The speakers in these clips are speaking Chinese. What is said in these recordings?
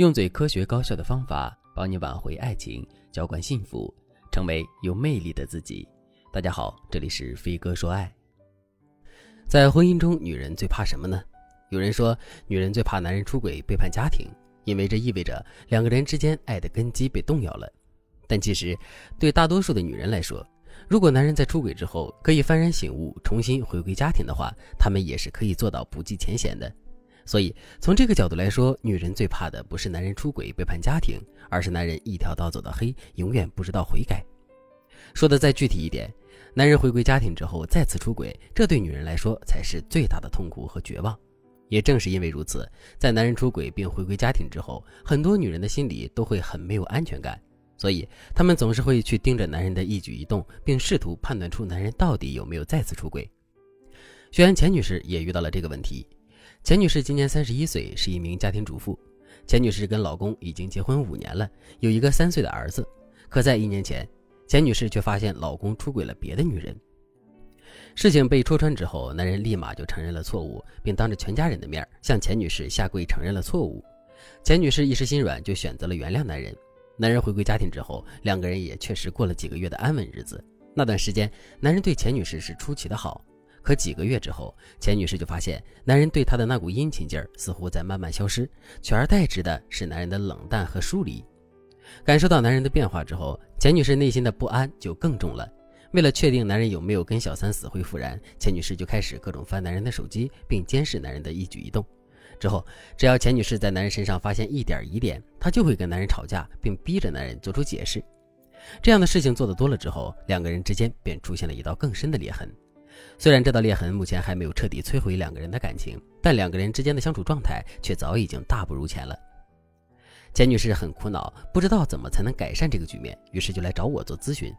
用最科学高效的方法帮你挽回爱情，浇灌幸福，成为有魅力的自己。大家好，这里是飞哥说爱。在婚姻中，女人最怕什么呢？有人说，女人最怕男人出轨、背叛家庭，因为这意味着两个人之间爱的根基被动摇了。但其实，对大多数的女人来说，如果男人在出轨之后可以幡然醒悟，重新回归家庭的话，他们也是可以做到不计前嫌的。所以，从这个角度来说，女人最怕的不是男人出轨背叛家庭，而是男人一条道走到黑，永远不知道悔改。说的再具体一点，男人回归家庭之后再次出轨，这对女人来说才是最大的痛苦和绝望。也正是因为如此，在男人出轨并回归家庭之后，很多女人的心里都会很没有安全感，所以她们总是会去盯着男人的一举一动，并试图判断出男人到底有没有再次出轨。学员钱女士也遇到了这个问题。钱女士今年三十一岁，是一名家庭主妇。钱女士跟老公已经结婚五年了，有一个三岁的儿子。可在一年前，钱女士却发现老公出轨了别的女人。事情被戳穿之后，男人立马就承认了错误，并当着全家人的面向钱女士下跪承认了错误。钱女士一时心软，就选择了原谅男人。男人回归家庭之后，两个人也确实过了几个月的安稳日子。那段时间，男人对钱女士是出奇的好。可几个月之后，钱女士就发现男人对她的那股殷勤劲儿似乎在慢慢消失，取而代之的是男人的冷淡和疏离。感受到男人的变化之后，钱女士内心的不安就更重了。为了确定男人有没有跟小三死灰复燃，钱女士就开始各种翻男人的手机，并监视男人的一举一动。之后，只要钱女士在男人身上发现一点疑点，她就会跟男人吵架，并逼着男人做出解释。这样的事情做得多了之后，两个人之间便出现了一道更深的裂痕。虽然这道裂痕目前还没有彻底摧毁两个人的感情，但两个人之间的相处状态却早已经大不如前了。钱女士很苦恼，不知道怎么才能改善这个局面，于是就来找我做咨询。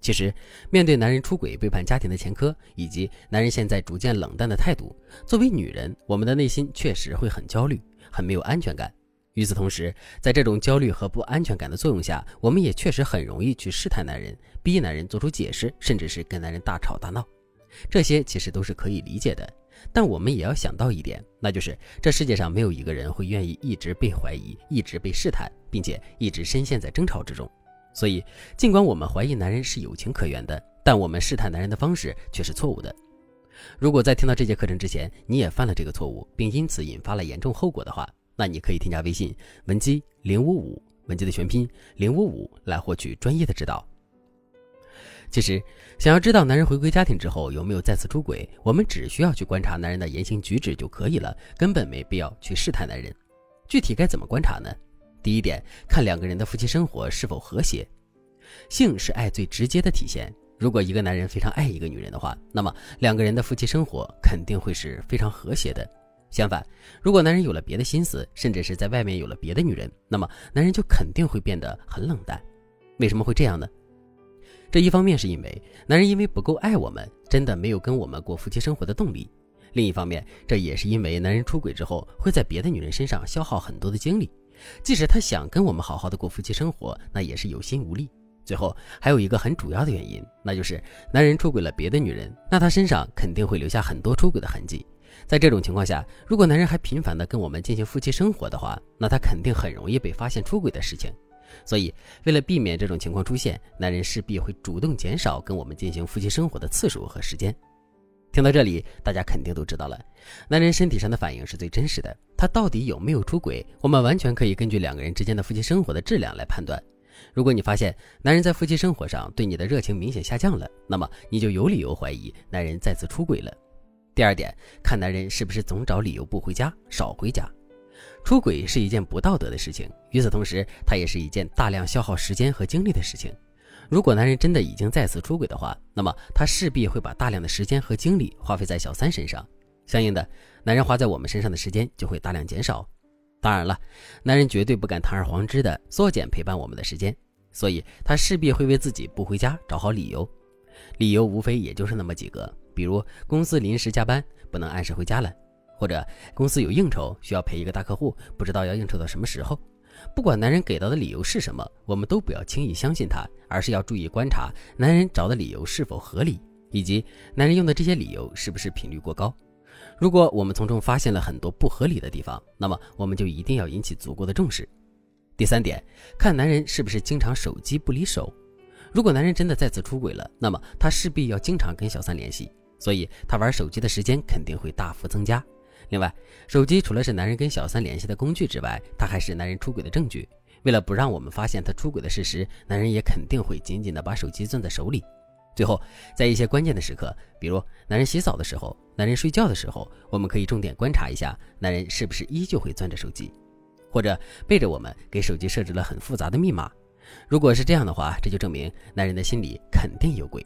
其实，面对男人出轨、背叛家庭的前科，以及男人现在逐渐冷淡的态度，作为女人，我们的内心确实会很焦虑，很没有安全感。与此同时，在这种焦虑和不安全感的作用下，我们也确实很容易去试探男人，逼男人做出解释，甚至是跟男人大吵大闹。这些其实都是可以理解的，但我们也要想到一点，那就是这世界上没有一个人会愿意一直被怀疑、一直被试探，并且一直深陷在争吵之中。所以，尽管我们怀疑男人是有情可原的，但我们试探男人的方式却是错误的。如果在听到这节课程之前，你也犯了这个错误，并因此引发了严重后果的话，那你可以添加微信文姬零五五，文姬的全拼零五五，来获取专业的指导。其实，想要知道男人回归家庭之后有没有再次出轨，我们只需要去观察男人的言行举止就可以了，根本没必要去试探男人。具体该怎么观察呢？第一点，看两个人的夫妻生活是否和谐。性是爱最直接的体现。如果一个男人非常爱一个女人的话，那么两个人的夫妻生活肯定会是非常和谐的。相反，如果男人有了别的心思，甚至是在外面有了别的女人，那么男人就肯定会变得很冷淡。为什么会这样呢？这一方面是因为男人因为不够爱我们，真的没有跟我们过夫妻生活的动力；另一方面，这也是因为男人出轨之后会在别的女人身上消耗很多的精力，即使他想跟我们好好的过夫妻生活，那也是有心无力。最后还有一个很主要的原因，那就是男人出轨了别的女人，那他身上肯定会留下很多出轨的痕迹。在这种情况下，如果男人还频繁的跟我们进行夫妻生活的话，那他肯定很容易被发现出轨的事情。所以，为了避免这种情况出现，男人势必会主动减少跟我们进行夫妻生活的次数和时间。听到这里，大家肯定都知道了，男人身体上的反应是最真实的。他到底有没有出轨，我们完全可以根据两个人之间的夫妻生活的质量来判断。如果你发现男人在夫妻生活上对你的热情明显下降了，那么你就有理由怀疑男人再次出轨了。第二点，看男人是不是总找理由不回家、少回家。出轨是一件不道德的事情，与此同时，它也是一件大量消耗时间和精力的事情。如果男人真的已经再次出轨的话，那么他势必会把大量的时间和精力花费在小三身上，相应的，男人花在我们身上的时间就会大量减少。当然了，男人绝对不敢堂而皇之的缩减陪伴我们的时间，所以他势必会为自己不回家找好理由。理由无非也就是那么几个，比如公司临时加班，不能按时回家了。或者公司有应酬需要陪一个大客户，不知道要应酬到什么时候。不管男人给到的理由是什么，我们都不要轻易相信他，而是要注意观察男人找的理由是否合理，以及男人用的这些理由是不是频率过高。如果我们从中发现了很多不合理的地方，那么我们就一定要引起足够的重视，第三点，看男人是不是经常手机不离手。如果男人真的再次出轨了，那么他势必要经常跟小三联系，所以他玩手机的时间肯定会大幅增加。另外，手机除了是男人跟小三联系的工具之外，它还是男人出轨的证据。为了不让我们发现他出轨的事实，男人也肯定会紧紧地把手机攥在手里。最后，在一些关键的时刻，比如男人洗澡的时候、男人睡觉的时候，我们可以重点观察一下男人是不是依旧会攥着手机，或者背着我们给手机设置了很复杂的密码。如果是这样的话，这就证明男人的心里肯定有鬼。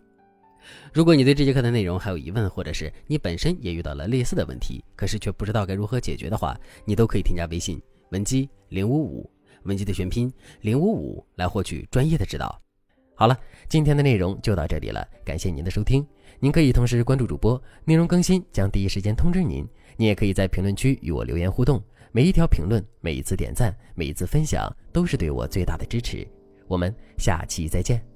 如果你对这节课的内容还有疑问，或者是你本身也遇到了类似的问题，可是却不知道该如何解决的话，你都可以添加微信文姬零五五，文姬的全拼零五五来获取专业的指导。好了，今天的内容就到这里了，感谢您的收听。您可以同时关注主播，内容更新将第一时间通知您。您也可以在评论区与我留言互动，每一条评论、每一次点赞、每一次分享，都是对我最大的支持。我们下期再见。